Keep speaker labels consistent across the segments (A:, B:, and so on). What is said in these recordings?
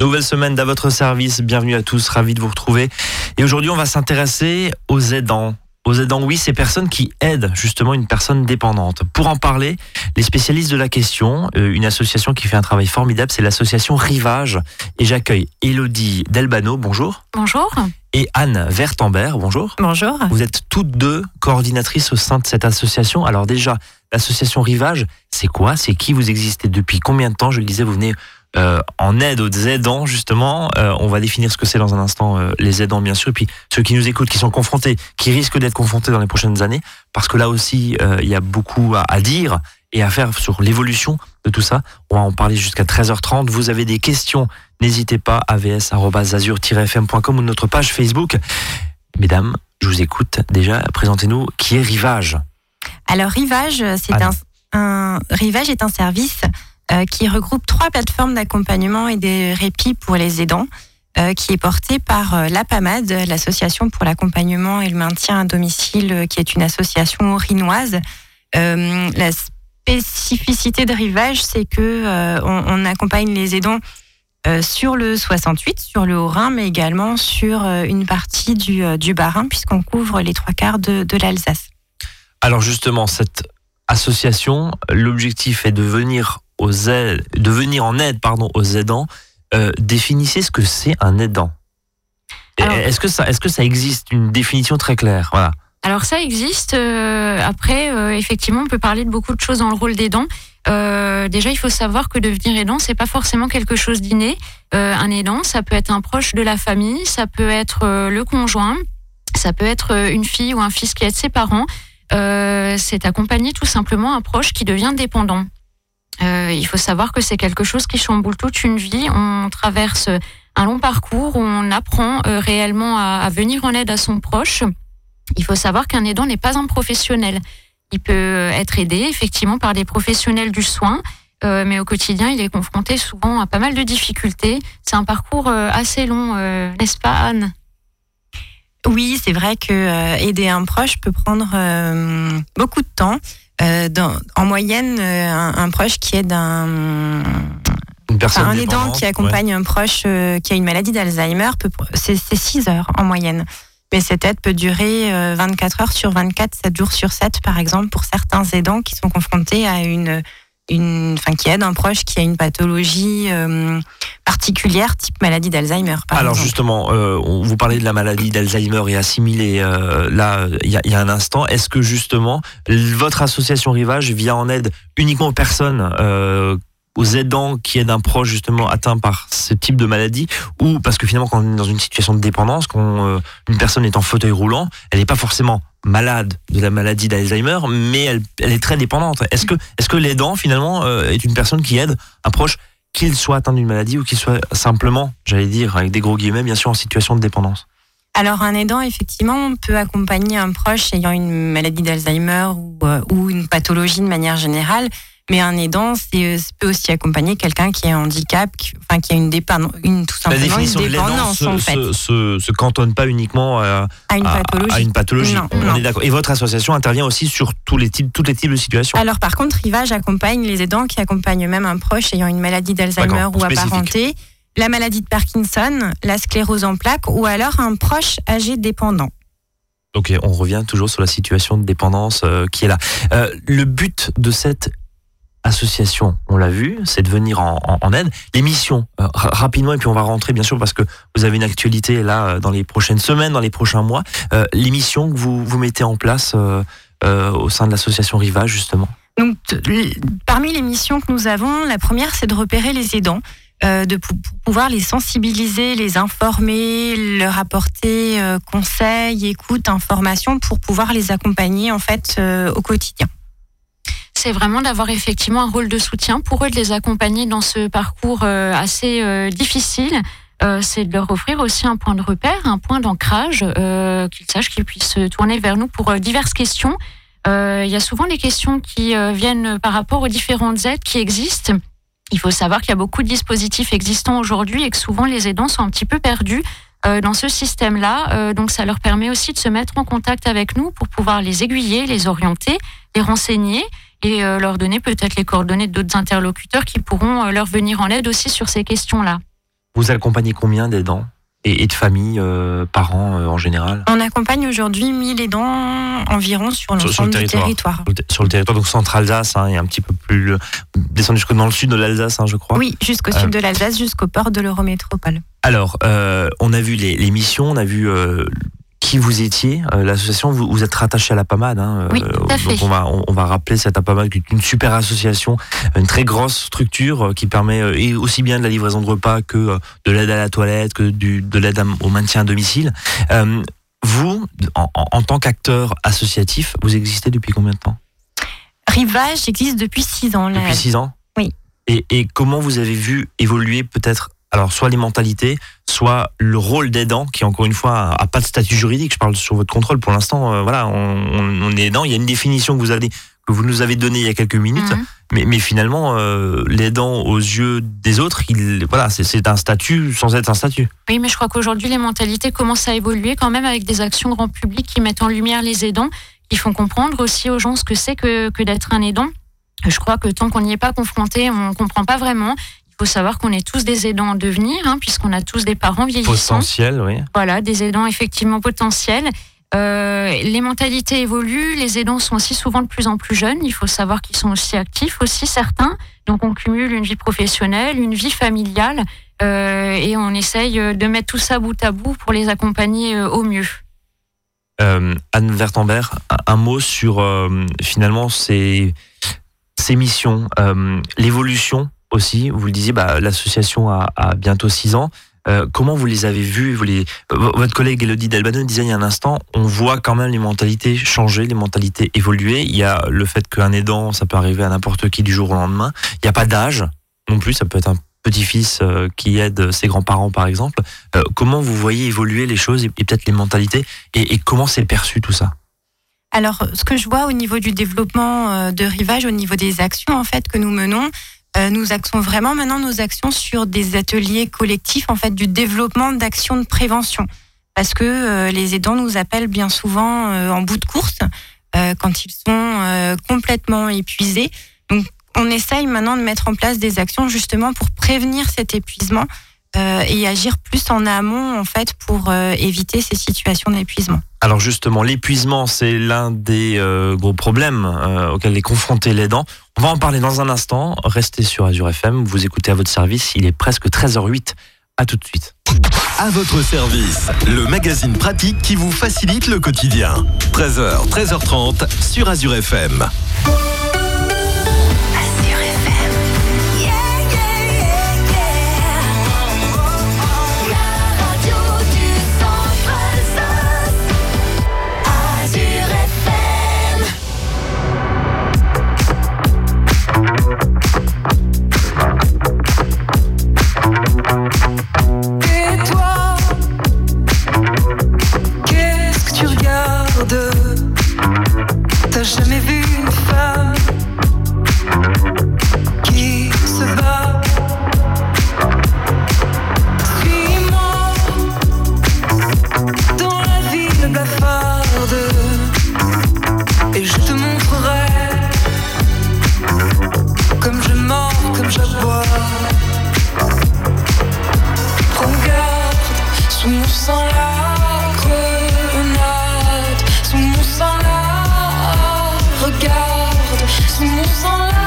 A: Nouvelle semaine à votre service. Bienvenue à tous. Ravi de vous retrouver. Et aujourd'hui, on va s'intéresser aux aidants. Aux aidants, oui, ces personnes qui aident justement une personne dépendante. Pour en parler, les spécialistes de la question, euh, une association qui fait un travail formidable, c'est l'association Rivage. Et j'accueille Elodie Delbano, bonjour.
B: Bonjour.
A: Et Anne Vertambert, bonjour.
B: Bonjour.
A: Vous êtes toutes deux coordinatrices au sein de cette association. Alors déjà, l'association Rivage, c'est quoi? C'est qui? Vous existez depuis combien de temps? Je le disais, vous venez euh, en aide aux aidants, justement. Euh, on va définir ce que c'est dans un instant, euh, les aidants, bien sûr. Et puis ceux qui nous écoutent, qui sont confrontés, qui risquent d'être confrontés dans les prochaines années, parce que là aussi, il y a beaucoup à, dire et à faire sur l'évolution de tout ça. On va en parler jusqu'à 13h30. Vous avez des questions, n'hésitez pas, avs-azur-fm.com ou notre page Facebook. Mesdames, je vous écoute. Déjà, présentez-nous qui est Rivage.
B: Alors, Rivage, c'est un, un, Rivage est un service qui regroupe trois plateformes d'accompagnement et de répit pour les aidants, euh, qui est porté par euh, l'APAMAD, l'Association pour l'accompagnement et le maintien à domicile, qui est une association rinoise. la spécificité de Rivage, c'est que on, accompagne les aidants sur le 68, sur le Haut-Rhin, mais également sur une partie du, du Bas-Rhin, puisqu'on couvre les trois quarts de, de l'Alsace.
A: Alors justement, cette association, l'objectif est de venir aux aides, de venir en aide pardon, aux aidants. Euh, définissez ce que c'est un aidant. Est-ce que, ça, est que ça existe une définition très claire? Voilà.
B: Alors ça existe. Euh, après, euh, effectivement, on peut parler de beaucoup de choses dans le rôle d'aidant. déjà, il faut savoir que devenir aidant, c'est pas forcément quelque chose d'inné. un aidant, ça peut être un proche de la famille, ça peut être le conjoint, ça peut être une fille ou un fils qui aide ses parents. c'est accompagner tout simplement un proche qui devient dépendant. Euh, il faut savoir que c'est quelque chose qui chamboule toute une vie. On traverse un long parcours où on apprend euh, réellement à, venir en aide à son proche. Il faut savoir qu'un aidant n'est pas un professionnel. Il peut être aidé effectivement par des professionnels du soin, euh, mais au quotidien, il est confronté souvent à pas mal de difficultés. C'est un parcours assez long, n'est-ce pas Anne? Oui, c'est vrai que aider un proche peut prendre beaucoup de temps. Euh, en moyenne, euh, un, proche qui est d'un un aidant qui accompagne un proche euh, qui a une maladie d'Alzheimer, c'est 6 heures en moyenne. Mais cette aide peut durer 24 heures sur 24, 7 jours sur 7, par exemple, pour certains aidants qui sont confrontés à une une, enfin, qui aide un proche qui a une pathologie euh, particulière, type maladie d'Alzheimer.
A: Alors justement, euh, vous parlez de la maladie d'Alzheimer et assimilé euh, là il y, a un instant. Est-ce que justement votre association Rivage vient en aide uniquement aux personnes aux aidants qui aident un proche justement atteint par ce type de maladie? Ou parce que finalement quand on est dans une situation de dépendance, quand une personne est en fauteuil roulant, elle n'est pas forcément malade de la maladie d'Alzheimer, mais elle, est très dépendante. Est-ce que, l'aidant, finalement, euh, est une personne qui aide un proche, qu'il soit atteint d'une maladie ou qu'il soit simplement, j'allais dire, avec des gros guillemets, bien sûr, en situation de dépendance?
B: Alors un aidant, effectivement, peut accompagner un proche ayant une maladie d'Alzheimer ou, euh, ou, une pathologie de manière générale, mais un aidant, c'est euh, peut aussi accompagner quelqu'un qui a un handicap, qui, enfin qui a une dépendance, une tout simplement une dépendance
A: en fait. Se, se, cantonne pas uniquement à,
B: une pathologie.
A: À, une pathologie. On est d'accord. Et votre association intervient aussi sur tous les types, tous les types de situations.
B: Alors par contre, Rivage accompagne les aidants qui accompagnent même un proche ayant une maladie d'Alzheimer ou apparentée, la maladie de Parkinson, la sclérose en plaques ou alors un proche âgé dépendant.
A: Ok, on revient toujours sur la situation de dépendance euh, qui est là. Euh, le but de cette association, on l'a vu, c'est de venir en, aide. L'émission, euh, rapidement, et puis on va rentrer bien sûr parce que vous avez une actualité là euh, dans les prochaines semaines, dans les prochains mois. Euh, l'émission que vous, vous mettez en place au sein de l'association Riva, justement.
B: Donc, parmi les missions que nous avons, la première, c'est de repérer les aidants. de pouvoir les sensibiliser, les informer, leur apporter conseils, écoute, informations pour pouvoir les accompagner en fait au quotidien c'est vraiment d'avoir effectivement un rôle de soutien pour eux, de les accompagner dans ce parcours euh, assez euh, difficile. Euh, c'est de leur offrir aussi un point de repère, un point d'ancrage, qu'ils sachent qu'ils puissent se tourner vers nous pour diverses questions. Il y a souvent des questions qui viennent par rapport aux différentes aides qui existent. Il faut savoir qu'il y a beaucoup de dispositifs existants aujourd'hui et que souvent les aidants sont un petit peu perdus dans ce système-là. donc ça leur permet aussi de se mettre en contact avec nous pour pouvoir les aiguiller, les orienter, les renseigner et euh, leur donner peut-être les coordonnées d'autres interlocuteurs qui pourront euh, leur venir en aide aussi sur ces questions-là.
A: Vous accompagnez combien d'aidants et, et de familles, euh, parents euh, en général?
C: On accompagne aujourd'hui 1000 aidants environ sur
A: Sur- sur le
C: l'ensemble du
A: territoire. Sur le ter- Sur le territoire, donc centre-Alsace, hein, et un petit peu plus descendu jusque dans le sud de l'Alsace, hein, je crois.
C: Oui, jusqu'au
A: Euh,
C: sud de l'Alsace, jusqu'au port de l'Eurométropole.
A: Alors, euh, on a vu les, les missions, on a vu euh, qui vous étiez. Euh, L'association, vous, vous êtes rattaché à la PAMAD. Hein,
B: Oui, tout à
A: donc on va, on, on va rappeler cette APAMAD qui est une super association, une très grosse structure euh, qui permet euh, et aussi bien de la livraison de repas que euh, de l'aide à la toilette, que du, de l'aide au maintien à domicile. Euh, vous, en, en- tant qu'acteur associatif, vous existez depuis combien de temps?
C: Rivage existe depuis 6 ans. là.
A: Depuis six ans?
C: Oui.
A: Et, et comment vous avez vu évoluer peut-être, alors soit les mentalités, soit le rôle d'aidant, qui encore une fois a, a pas de statut juridique. Je parle sur votre contrôle pour l'instant. euh, voilà, on, est aidant. Il y a une définition que vous avez que vous nous avez donnée il y a quelques minutes,
B: Mhm.
A: mais, mais finalement, euh, l'aidant aux yeux des autres, il, voilà, c'est- c'est un statut sans être un statut.
B: Oui, mais je crois qu'aujourd'hui, les mentalités commencent à évoluer quand même avec des actions grand public qui mettent en lumière les aidants, qui font comprendre aussi aux gens ce que c'est que, que d'être un aidant. Je crois que tant qu'on n'y est pas confronté, on ne comprend pas vraiment. Faut savoir qu'on est tous des aidants en devenir, hein, puisqu'on a tous des parents vieillissants.
A: Potentiel, oui.
B: Voilà, des aidants effectivement potentiels. Euh, les mentalités évoluent, les aidants sont aussi souvent de plus en plus jeunes. Il faut savoir qu'ils sont aussi actifs, aussi certains. Donc on cumule une vie professionnelle, une vie familiale, euh, et on essaye de mettre tout ça bout à bout pour les accompagner euh, au mieux.
A: Euh, Anne Wertenberg, un- mot sur euh, finalement ces, ces missions, euh, l'évolution aussi. Vous le disiez, bah, l'association a, bientôt six ans. Euh, comment vous les avez vus Votre collègue Elodie Delbano disait il y a un instant, on voit quand même les mentalités changer, les mentalités évoluer. Il y a le fait qu'un aidant, ça peut arriver à n'importe qui du jour au lendemain. Il n'y a pas d'âge non plus, ça peut être un petit-fils euh, qui aide ses grands-parents par exemple. Euh, comment vous voyez évoluer les choses et, peut-être les mentalités et, et comment c'est perçu tout ça?
C: Alors, ce que je vois au niveau du développement de Rivage, au niveau des actions en fait que nous menons, euh, nous axons vraiment maintenant nos actions sur des ateliers collectifs en fait du développement d'actions de prévention, parce que euh, les aidants nous appellent bien souvent euh, en bout de course quand ils sont complètement épuisés. Donc, on essaye maintenant de mettre en place des actions justement pour prévenir cet épuisement et agir plus en amont en fait pour éviter ces situations d'épuisement.
A: Alors justement, l'épuisement, c'est l'un des gros problèmes euh, auxquels est confronté l'aidant. On va en parler dans un instant. Restez sur Azure FM, vous écoutez à votre service, il est presque 13h08. À tout de suite.
D: À votre service, le magazine pratique qui vous facilite le quotidien. 13h, 13h30 sur Azure FM.
E: La regarde, sous mon sang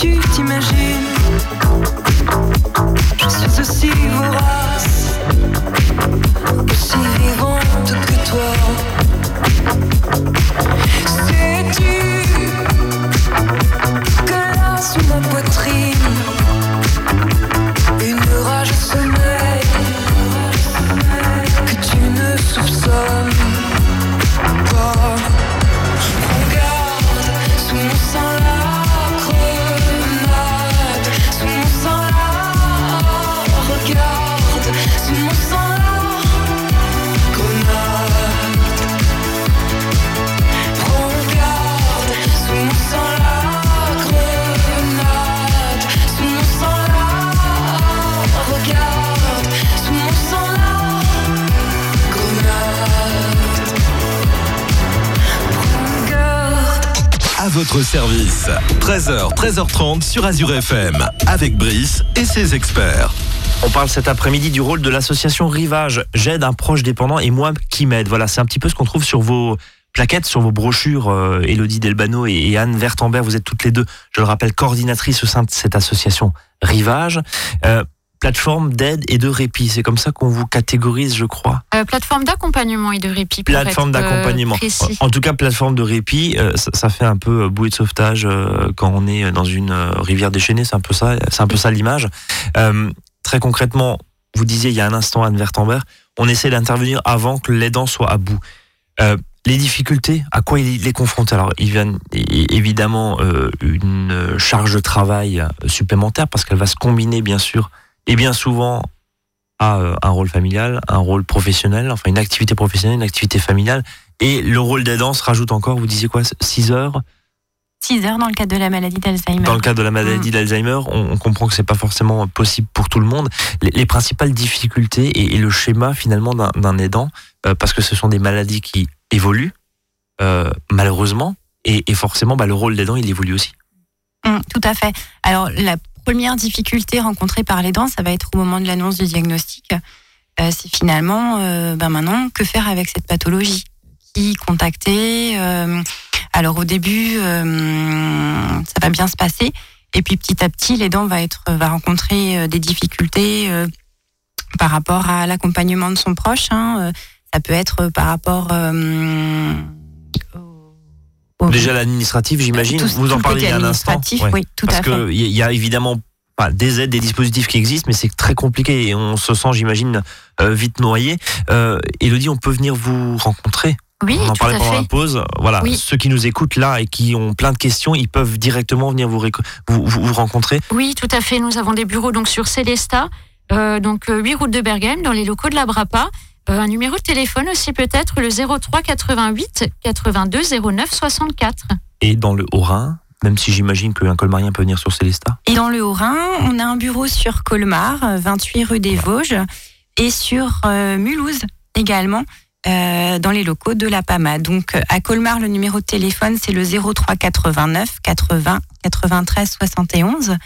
E: tu t'imagines,
D: Service. 13h, 13h30 sur Azure FM. Avec Brice et ses experts.
A: On parle cet après-midi du rôle de l'association Rivage. J'aide un proche dépendant et moi qui m'aide. Voilà, c'est un petit peu ce qu'on trouve sur vos plaquettes, sur vos brochures. Euh, Elodie Delbano et, et Anne Vertambert, vous êtes toutes les deux, je le rappelle, coordinatrices au sein de cette association Rivage. Euh, plateforme d'aide et de répit. C'est comme ça qu'on vous catégorise, je crois.
B: Euh, plateforme d'accompagnement et de répit. pour
A: Plateforme
B: euh,
A: d'accompagnement. En tout cas, plateforme de répit, euh, ça, ça fait un peu bouée de sauvetage quand on est dans une rivière déchaînée. C'est un peu ça, c'est un peu ça l'image. Euh, très concrètement, vous disiez il y a un instant Anne Vertambert, on essaie d'intervenir avant que l'aidant soit à bout. Euh, les difficultés, à quoi il est confronté Alors, il vient évidemment euh, une charge de travail supplémentaire parce qu'elle va se combiner bien sûr et bien souvent à euh, un rôle familial, un rôle professionnel, enfin une activité professionnelle, une activité familiale. Et le rôle d'aidant se rajoute encore, vous disiez quoi 6 heures?
C: 6 heures dans le cadre de la maladie d'Alzheimer.
A: Dans le cadre de la maladie d'Alzheimer, on, on comprend que c'est pas forcément possible pour tout le monde. Les, les principales difficultés et, et le schéma finalement d'un aidant, euh, parce que ce sont des maladies qui évoluent, euh, malheureusement, et, et forcément bah, le rôle d'aidant il évolue aussi.
C: Hum, tout à fait. Alors, la première difficulté rencontrée par les dents, ça va être au moment de l'annonce du diagnostic. Euh, c'est finalement, euh, ben maintenant, que faire avec cette pathologie Qui contacter euh, Alors, au début, ça va bien se passer. Et puis, petit à petit, les dents va, être, va rencontrer des difficultés par rapport à l'accompagnement de son proche. hein. Ça peut être par rapport. au-
A: Déjà l'administratif, j'imagine,
C: tout-
A: vous
C: tout
A: en
C: le
A: parlez il
C: côté
A: y a un instant. Ouais.
C: Oui, tout
A: Parce
C: à fait.
A: qu'il y a évidemment enfin, des aides, des dispositifs qui existent, mais c'est très compliqué et on se sent, j'imagine, euh, vite noyé. Euh, Elodie, on peut venir vous rencontrer
B: Oui,
A: On en
B: tout
A: parlait
B: à
A: pendant la
B: fait.
A: pause. Voilà,
B: Oui.
A: ceux qui nous écoutent là et qui ont plein de questions, ils peuvent directement venir vous, réco- vous, vous, vous rencontrer.
B: Oui, tout à fait. Nous avons des bureaux donc sur Célesta, euh, donc euh, 8 route de Bergame, dans les locaux de la Brapa. Euh, un numéro de téléphone aussi peut-être, le 03 88 82 09 64.
A: Et dans le Haut-Rhin, même si j'imagine qu'un colmarien peut venir sur Célestat.
C: Et dans le Haut-Rhin, on a un bureau sur Colmar, euh, 28 rue des Vosges, et sur euh, Mulhouse également, euh, dans les locaux de la PAMA. Donc euh, à Colmar, le numéro de téléphone, c'est le 03 89 80 93 71.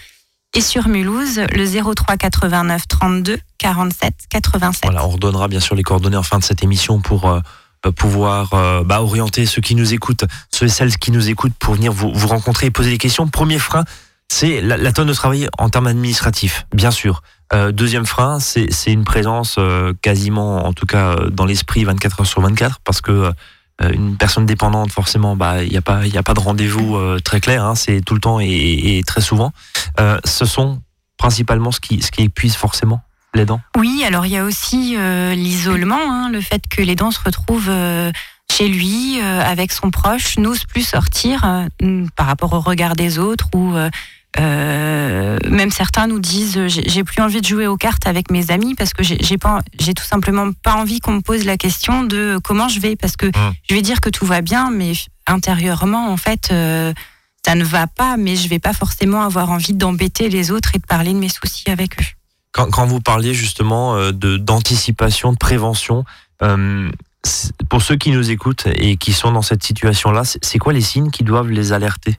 C: Et sur Mulhouse, le 03 89 32 47 87.
A: Voilà, on redonnera bien sûr les coordonnées en fin de cette émission pour euh, euh, pouvoir euh, bah, orienter ceux qui nous écoutent, ceux et celles qui nous écoutent pour venir vous, rencontrer et poser des questions. Premier frein, c'est la, tonne de travail en termes administratifs, bien sûr. Deuxième frein, c'est une présence quasiment, en tout cas dans l'esprit, 24 heures sur 24, parce que une personne dépendante, forcément, bah il n'y a pas il a pas de rendez-vous euh, très clair. Hein, c'est tout le temps et, très souvent. Euh, ce sont principalement ce qui ce qui épuise forcément les dents.
C: Oui, alors il y a aussi euh, l'isolement, hein, le fait que les dents se retrouvent euh, chez lui, euh, avec son proche, n'ose plus sortir euh, par rapport au regard des autres ou euh, euh, même certains nous disent euh, j'ai plus envie de jouer aux cartes avec mes amis parce que j'ai j'ai pas j'ai tout simplement pas envie qu'on me pose la question de comment je vais parce que je vais dire que tout va bien mais intérieurement en fait euh, ça ne va pas mais je vais pas forcément avoir envie d'embêter les autres et de parler de mes soucis avec eux.
A: Quand, quand vous parliez justement euh, de d'anticipation, de prévention, euh, pour ceux qui nous écoutent et qui sont dans cette situation-là, c'est c'est quoi les signes qui doivent les alerter?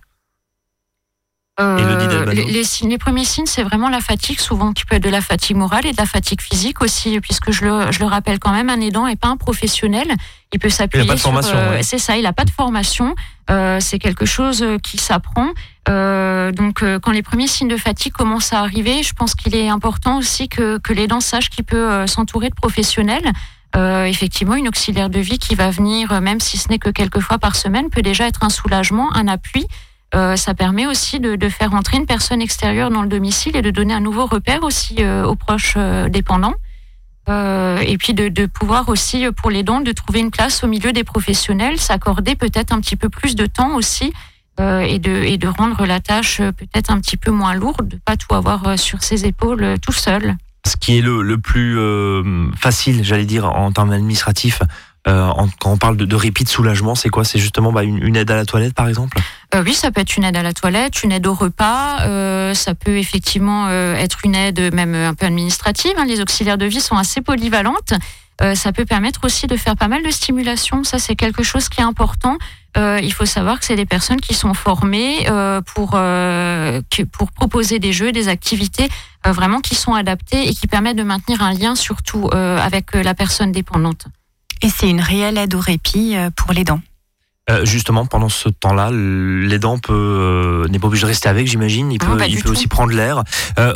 A: Delbano.
B: les, les premiers signes, c'est vraiment la fatigue, souvent qui peut être de la fatigue morale et de la fatigue physique aussi, puisque je le, je le rappelle quand même, un aidant n'est pas un professionnel. Il peut s'appuyer
A: pas de formation, ouais.
B: C'est ça, il n'a pas de formation. Euh, c'est quelque chose euh, qui s'apprend. Euh, donc, euh, quand les premiers signes de fatigue commencent à arriver, je pense qu'il est important aussi que, que l'aidant sache qu'il peut euh, s'entourer de professionnels. Euh, effectivement, une auxiliaire de vie qui va venir, euh, même si ce n'est que quelques fois par semaine, peut déjà être un soulagement, un appui. Euh, ça permet aussi de, faire entrer une personne extérieure dans le domicile et de donner un nouveau repère aussi euh, aux proches euh, dépendants. Et puis de, pouvoir aussi, pour les dons, de trouver une place au milieu des professionnels, s'accorder peut-être un petit peu plus de temps aussi et, de, rendre la tâche peut-être un petit peu moins lourde, de pas tout avoir sur ses épaules tout seul.
A: Ce qui est le, plus facile, j'allais dire, en termes administratifs, en- quand on parle de, de répit, de soulagement, c'est quoi? C'est justement bah, une, aide à la toilette, par exemple?
B: Euh, oui, ça peut être une aide à la toilette, une aide au repas. euh, ça peut effectivement euh, être une aide même un peu administrative. hein. Les auxiliaires de vie sont assez polyvalentes. Euh, ça peut permettre aussi de faire pas mal de stimulation. Ça, c'est quelque chose qui est important. Euh, il faut savoir que c'est des personnes qui sont formées euh, pour euh, proposer des jeux, des activités euh, vraiment qui sont adaptées et qui permettent de maintenir un lien surtout euh, avec euh, la personne dépendante.
C: Et c'est une réelle aide au répit euh, pour les dents.
A: Euh, justement, pendant ce temps-là, l'aidant peut euh, n'est pas obligé de rester avec, j'imagine. Il peut, il aussi prendre l'air. Euh,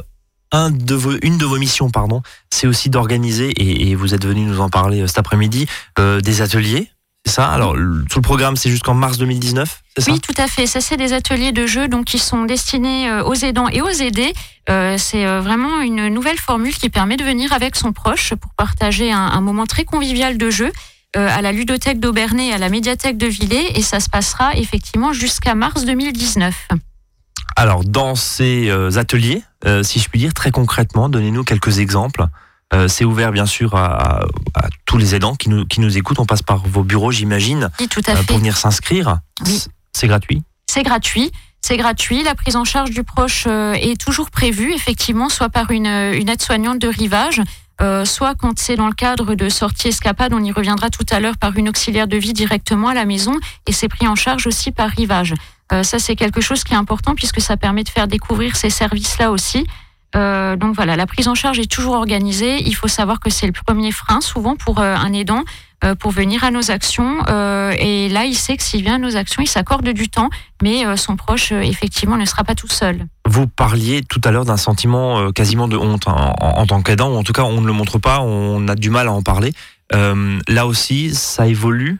A: un de vos, une de vos missions, pardon, c'est aussi d'organiser et, et vous êtes venu nous en parler cet après-midi des ateliers. C'est ça. Alors, tout le programme, c'est jusqu'en mars 2019, c'est ça
B: Oui, tout à fait. Ça, c'est des ateliers de jeu donc qui sont destinés euh, aux aidants et aux aidés. Euh, c'est euh, vraiment une nouvelle formule qui permet de venir avec son proche pour partager un, un moment très convivial de jeu euh, à la ludothèque d'Aubernay et à la médiathèque de Villers et ça se passera effectivement jusqu'à mars 2019.
A: Alors, dans ces ateliers, euh, si je puis dire, très concrètement, donnez-nous quelques exemples. Euh, c'est ouvert, bien sûr, à, tous les aidants qui nous, qui nous écoutent. On passe par vos bureaux, j'imagine,
B: Oui, tout à
A: euh,
B: fait.
A: pour venir s'inscrire.
B: Oui.
A: C'est gratuit.
B: C'est gratuit. C'est gratuit. La prise en charge du proche euh, est toujours prévue, effectivement, soit par une, une aide-soignante de rivage, euh, soit quand c'est dans le cadre de sorties escapades, on y reviendra tout à l'heure, par une auxiliaire de vie directement à la maison, et c'est pris en charge aussi par rivage. Euh, ça, c'est quelque chose qui est important puisque ça permet de faire découvrir ces services-là aussi. Euh, donc voilà, la prise en charge est toujours organisée. Il faut savoir que c'est le premier frein souvent pour euh, un aidant euh, pour venir à nos actions. Et là, il sait que s'il vient à nos actions, il s'accorde du temps, mais son proche, effectivement, ne sera pas tout seul.
A: Vous parliez tout à l'heure d'un sentiment quasiment de honte hein, en, tant qu'aidant, ou en tout cas on ne le montre pas, on a du mal à en parler. Là aussi, ça évolue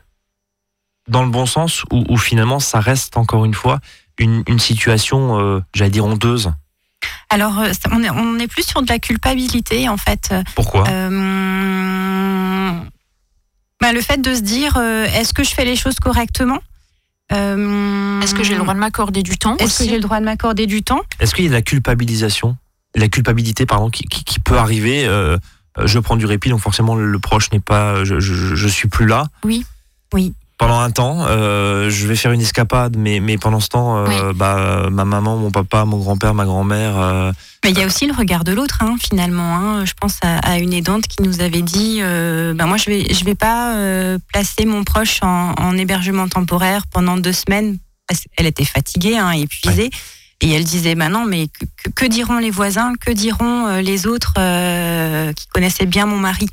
A: dans le bon sens, ou, finalement ça reste encore une fois une, une situation, j'allais dire honteuse?
C: Alors, euh, ça- on est, on est plus sur de la culpabilité, en fait.
A: Pourquoi?
C: Euh, bah, le fait de se dire, euh, est-ce que je fais les choses correctement? Euh,
B: Est-ce que j'ai le droit de m'accorder du temps
C: Est-ce que j'ai le droit de m'accorder du temps?
A: Est-ce qu'il y a de la culpabilisation, la culpabilité pardon, qui, qui, qui peut arriver Je prends du répit, donc forcément le proche n'est pas, je, je, je suis plus là.
B: Oui.
C: Oui.
A: Pendant un temps, euh, je vais faire une escapade, mais, mais pendant ce temps, euh, bah, ma maman, mon papa, mon grand-père, ma grand-mère, euh,
C: Mais il y a aussi le regard de l'autre, hein, finalement. hein. Je pense à, à une aidante qui nous avait dit, ben moi je vais, je vais pas placer mon proche en, en hébergement temporaire pendant deux semaines. Parce qu'elle était fatiguée, hein, épuisée. Et elle disait, ben non, mais que, diront les voisins, que diront les autres qui connaissaient bien mon mari?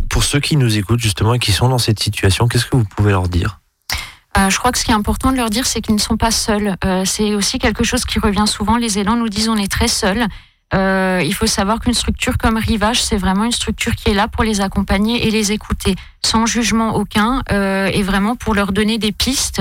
A: Pour, ceux qui nous écoutent justement et qui sont dans cette situation, qu'est-ce que vous pouvez leur dire?
B: Euh, je crois que ce qui est important de leur dire, c'est qu'ils ne sont pas seuls. Euh, c'est aussi quelque chose qui revient souvent. Les aidants nous disent on est très seuls. Euh, il faut savoir qu'une structure comme Rivage, c'est vraiment une structure qui est là pour les accompagner et les écouter, sans jugement aucun, et vraiment pour leur donner des pistes,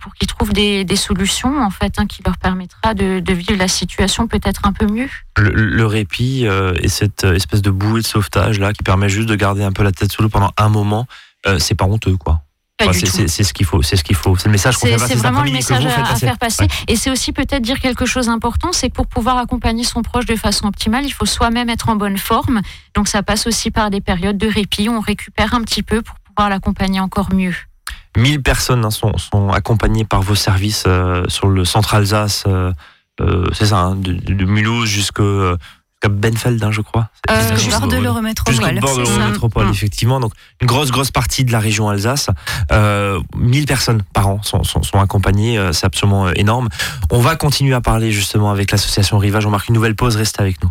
B: pour qu'ils trouvent des, des solutions en fait, hein, qui leur permettra de, de vivre la situation peut-être un peu mieux.
A: le, le répit euh, et cette euh, espèce de bouée de sauvetage là qui permet juste de garder un peu la tête sous l'eau pendant un moment, euh, c'est pas honteux quoi. Enfin, c'est- ce qu'il faut, c'est ce qu'il faut, c'est le message qu'on fait passer
B: c'est vraiment le message à, faire passer.
A: Ouais.
B: Et c'est aussi peut-être dire quelque chose d'important, c'est que pour pouvoir accompagner son proche de façon optimale, il faut soi-même être en bonne forme. Donc ça passe aussi par des périodes de répit où on récupère un petit peu pour pouvoir l'accompagner encore mieux.
A: 1000 personnes hein, sont, sont accompagnées par vos services euh, sur le centre Alsace, euh, euh, c'est ça, hein, de, de Mulhouse jusqu'à jusqu'à Benfeld, hein, je crois.
B: Euh,
C: bord de
A: Jusqu'au
C: l'Eurométropole.
A: bord de
C: c'est ça.
A: l'Eurométropole,
C: Mm.
A: effectivement. Donc, une grosse, grosse partie de la région Alsace. Euh, 1000 personnes par an sont, sont, sont accompagnées. euh, C'est absolument énorme. On va continuer à parler justement avec l'association Rivage. On marque une nouvelle pause. Restez avec nous.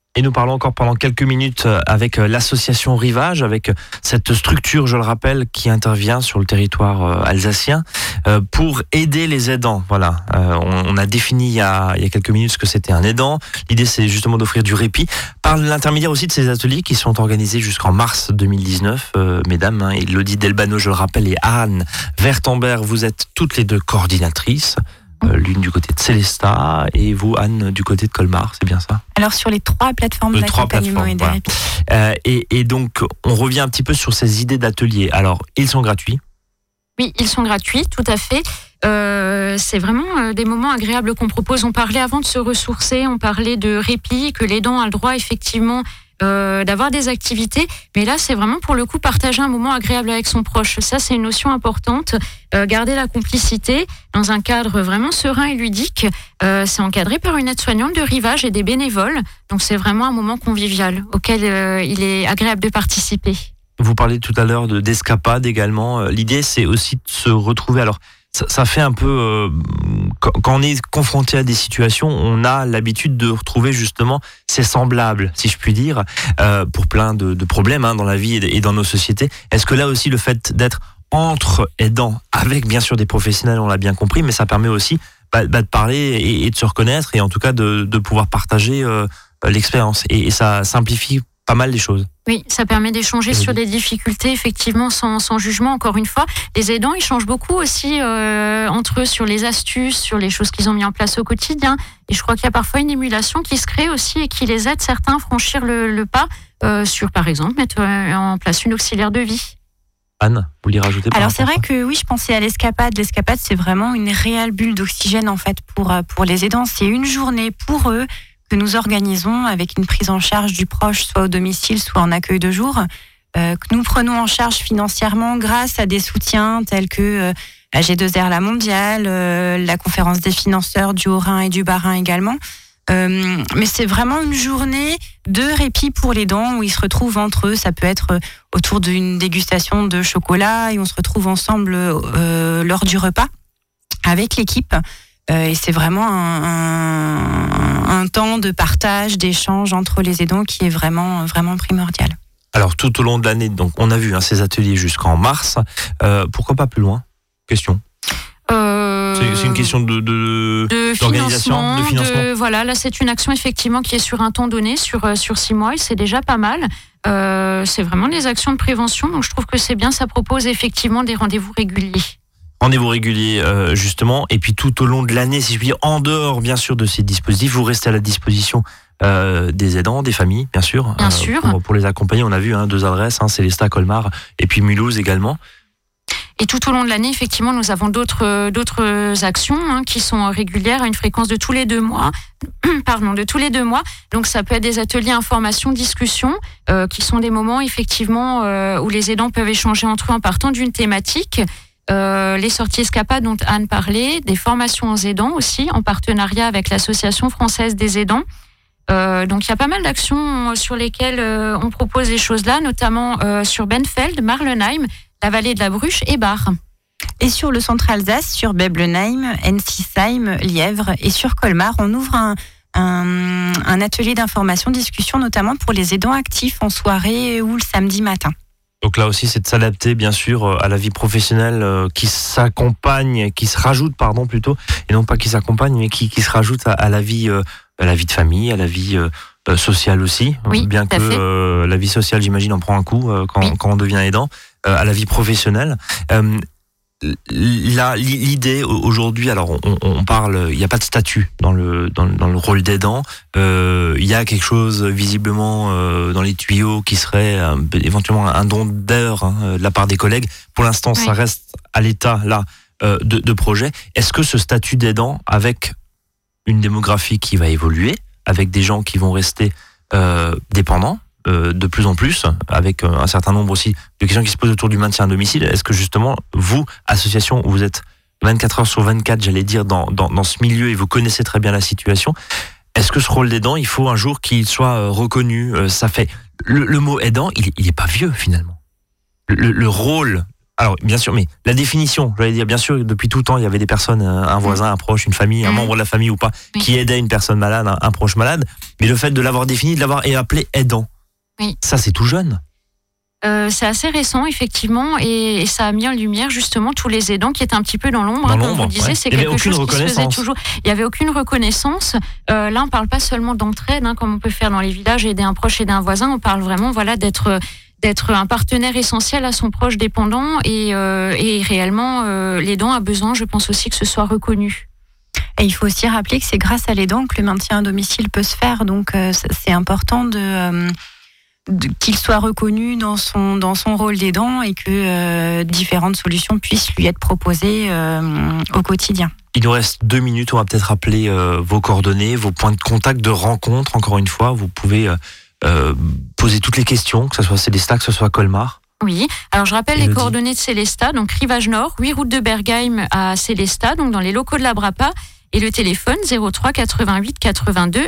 A: Et nous parlons encore pendant quelques minutes euh, avec euh, l'association Rivage, avec euh, cette structure, je le rappelle, qui intervient sur le territoire alsacien pour aider les aidants. Voilà, on, a défini il y a, il y a quelques minutes ce que c'était un aidant. L'idée, c'est justement d'offrir du répit par l'intermédiaire aussi de ces ateliers qui sont organisés jusqu'en mars 2019. Euh, mesdames, hein, Delbano, je le rappelle, et Anne Vertemberg, vous êtes toutes les deux coordinatrices. Euh, L'une du côté de Célesta et vous, Anne, du côté de Colmar, c'est bien ça?
C: Alors sur les trois plateformes
A: trois
C: d'accompagnement et.
A: Euh, et, et donc, on revient un petit peu sur ces idées d'ateliers. Alors, ils sont gratuits?
B: Oui, ils sont gratuits, tout à fait. Euh, c'est vraiment euh, des moments agréables qu'on propose. On parlait avant de se ressourcer, on parlait de répit, que l'aidant a le droit effectivement euh, d'avoir des activités. Mais là, c'est vraiment pour le coup partager un moment agréable avec son proche. Ça, c'est une notion importante. Euh, garder la complicité dans un cadre vraiment serein et ludique. Euh, c'est encadré par une aide-soignante de rivage et des bénévoles. Donc, c'est vraiment un moment convivial auquel il est agréable de participer.
A: Vous parlez tout à l'heure de d'escapade également. L'idée, c'est aussi de se retrouver. Alors, ça, ça fait un peu euh, quand, on est confronté à des situations, on a l'habitude de retrouver justement ses semblables, si je puis dire, euh, pour plein de, de problèmes hein, dans la vie et, dans nos sociétés. Est-ce que là aussi, le fait d'être entre aidants, avec bien sûr des professionnels, on l'a bien compris, mais ça permet aussi bah, bah, de parler et, de se reconnaître et en tout cas de, de pouvoir partager euh, l'expérience. Et ça simplifie pas mal les choses.
B: Oui, ça permet d'échanger sur des difficultés, effectivement, sans, sans jugement, encore une fois. Les aidants, ils changent beaucoup aussi euh, entre eux sur les astuces, sur les choses qu'ils ont mis en place au quotidien. Et je crois qu'il y a parfois une émulation qui se crée aussi et qui les aide certains à franchir le, le pas euh, sur, par exemple, mettre euh, en place une auxiliaire de vie.
A: Anne, vous voulez rajouter par
C: Alors c'est vrai que oui, je pensais à l'escapade. L'escapade, c'est vraiment une réelle bulle d'oxygène en fait pour pour les aidants. C'est une journée pour eux que nous organisons avec une prise en charge du proche, soit au domicile, soit en accueil de jour, euh, que nous prenons en charge financièrement grâce à des soutiens tels que euh, la G2R La Mondiale, euh, la conférence des financeurs du Haut-Rhin et du Bas-Rhin également. Euh, mais c'est vraiment une journée de répit pour les dents où ils se retrouvent entre eux. Ça peut être autour d'une dégustation de chocolat et on se retrouve ensemble lors du repas avec l'équipe. Euh, et c'est vraiment un, un- un temps de partage, d'échange entre les aidants qui est vraiment, vraiment primordial.
A: Alors tout au long de l'année, donc on a vu hein, ces ateliers jusqu'en mars. Euh, pourquoi pas plus loin? Question.
B: Euh,
A: C'est une question de, de-
B: financement,
A: de financement.
B: de- voilà, là c'est une action effectivement qui est sur un temps donné, sur sur six mois, et c'est déjà pas mal. Euh, c'est vraiment des actions de prévention, donc je trouve que c'est bien. Ça propose effectivement des rendez-vous réguliers.
A: Rendez-vous réguliers euh, justement. Et puis tout au long de l'année, si je puis dire, en dehors bien sûr de ces dispositifs, vous restez à la disposition euh, des aidants, des familles, bien sûr.
B: Bien sûr.
A: Pour, pour les accompagner, on a vu hein, deux adresses, hein, Célestat, Colmar et puis Mulhouse également.
B: Et tout au long de l'année, effectivement, nous avons d'autres euh, d'autres actions hein, qui sont régulières à une fréquence de tous les deux mois. Pardon, de tous les deux mois. Donc ça peut être des ateliers information, discussion, euh, qui sont des moments effectivement euh, où les aidants peuvent échanger entre eux en partant d'une thématique. Euh, les sorties escapades dont Anne parlait, des formations aux aidants aussi, en partenariat avec l'Association française des aidants. Euh, donc il y a pas mal d'actions sur lesquelles euh, on propose des choses là, notamment euh, sur Benfeld, Marlenheim, la vallée de la Bruche et Bar.
C: Et sur le centre Alsace, sur Beblenheim, Ensisheim, Lièvre et sur Colmar, on ouvre un, un, un atelier d'information, discussion, notamment pour les aidants actifs en soirée ou le samedi matin.
A: Donc là aussi, c'est de s'adapter bien sûr euh, à la vie professionnelle euh, qui s'accompagne, qui se rajoute, pardon plutôt, et non pas qui s'accompagne, mais qui, qui se rajoute à, à la vie, euh, à la vie de famille, à la vie euh, sociale aussi.
B: Oui,
A: bien que euh, la vie sociale, j'imagine, en prend un coup euh, quand,
B: Oui.
A: quand on devient aidant, à la vie professionnelle. Là, li- l'idée au- aujourd'hui, alors on, on parle, il n'y a pas de statut dans le dans, le- dans le rôle d'aidant. Euh, Il y a quelque chose visiblement euh, dans les tuyaux qui serait euh, éventuellement un don d'heure hein, euh, de la part des collègues. Pour l'instant, ça reste à l'état là de, de projet. Est-ce que ce statut d'aidant, avec une démographie qui va évoluer, avec des gens qui vont rester dépendants euh, de plus en plus, avec euh, un certain nombre aussi de questions qui se posent autour du maintien à domicile. Est-ce que justement, vous, association, vous êtes 24 heures sur 24, j'allais dire, dans, dans, dans ce milieu et vous connaissez très bien la situation, est-ce que ce rôle d'aidant, il faut un jour qu'il soit euh, reconnu Euh, Ça fait le, le mot aidant, il, il est pas vieux finalement. Le, le- le rôle. Alors bien sûr, mais la définition, j'allais dire, bien sûr, depuis tout temps, il y avait des personnes, un voisin, un proche, une famille, un
B: Mhm.
A: membre de la famille ou pas, qui aidait une personne malade, un, un proche malade. Mais le fait de l'avoir défini, de l'avoir appelé aidant,
B: Oui.
A: ça c'est tout jeune.
B: Euh, c'est assez récent, effectivement, et, et ça a mis en lumière justement tous les aidants qui étaient un petit peu dans l'ombre.
A: Dans
B: hein, comme vous disiez,
A: ouais.
B: c'est quelque chose qui se faisait
A: reconnaissance.
B: toujours. Il n'y avait aucune reconnaissance. Euh, là, on parle pas seulement d'entraide, hein, comme on peut faire dans les villages, aider un proche, aider un voisin. On parle vraiment, voilà, d'être d'être un partenaire essentiel à son proche dépendant et, euh, et réellement euh, l'aidant a besoin, je pense aussi que ce soit reconnu.
C: Et il faut aussi rappeler que c'est grâce à l'aidant que le maintien à domicile peut se faire. Donc euh, c'est important de, euh, de- qu'il soit reconnu dans son, dans son rôle d'aidant et que euh, différentes solutions puissent lui être proposées euh, au quotidien.
A: Il nous reste deux minutes. On va peut-être rappeler euh, vos coordonnées, vos points de contact, de rencontre. Encore une fois, vous pouvez euh, euh, poser toutes les questions, que ce soit Célestat, que ce soit Colmar.
B: Oui, alors je rappelle les coordonnées de Célestat, donc Rivage Nord, 8 route de Bergheim à Célestat, donc dans les locaux de la Brapa, et le téléphone 03 88 82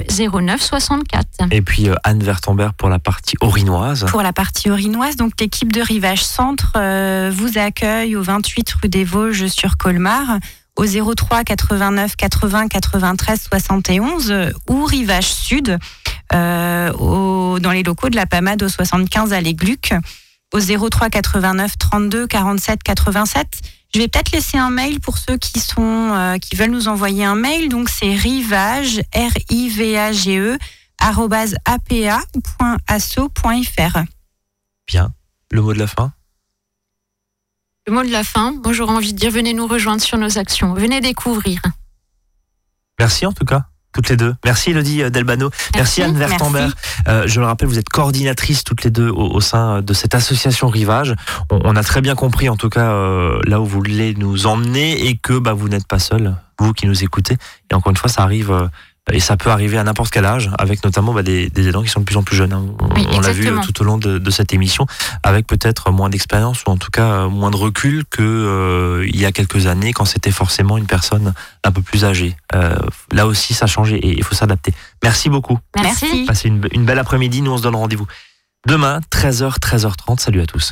B: 09 64.
A: Et puis euh, Anne Vertembert pour la partie orinoise.
C: Pour la partie orinoise, donc l'équipe de Rivage Centre euh, vous accueille au 28 rue des Vosges sur Colmar, au 03 89 80 93 71 euh, ou Rivage Sud, euh, au- dans les locaux de la PAMAD au 75 à l'Égluc. au 03 89 32 47 87. Je vais peut-être laisser un mail pour ceux qui sont euh, qui veulent nous envoyer un mail. Donc c'est rivage r i v a g e apa.asso.fr.
A: Bien. Le mot de la fin?
B: Le mot de la fin, moi j'aurais envie de dire venez nous rejoindre sur nos actions, venez découvrir.
A: Merci en tout cas. Toutes les deux. Merci Elodie Delbano. Merci,
B: Merci,
A: Anne Vertemberg. Euh, je le rappelle, vous êtes coordinatrice toutes les deux au, au sein de cette association Rivage. On, on a très bien compris en tout cas euh, là où vous voulez nous emmener et que bah, vous n'êtes pas seul, vous qui nous écoutez. Et encore une fois, ça arrive euh, et ça peut arriver à n'importe quel âge, avec notamment bah, des, des aidants qui sont de plus en plus jeunes. hein. On,
B: Oui,
A: on l'a vu tout au long de, de cette émission, avec peut-être moins d'expérience ou en tout cas euh, moins de recul que euh, il y a quelques années quand c'était forcément une personne un peu plus âgée. Euh, là aussi, ça a changé et il faut s'adapter. Merci beaucoup.
B: Merci.
C: Merci.
A: Passez une, une belle après-midi. Nous, on se donne rendez-vous demain, 13h, 13h30. Salut à tous.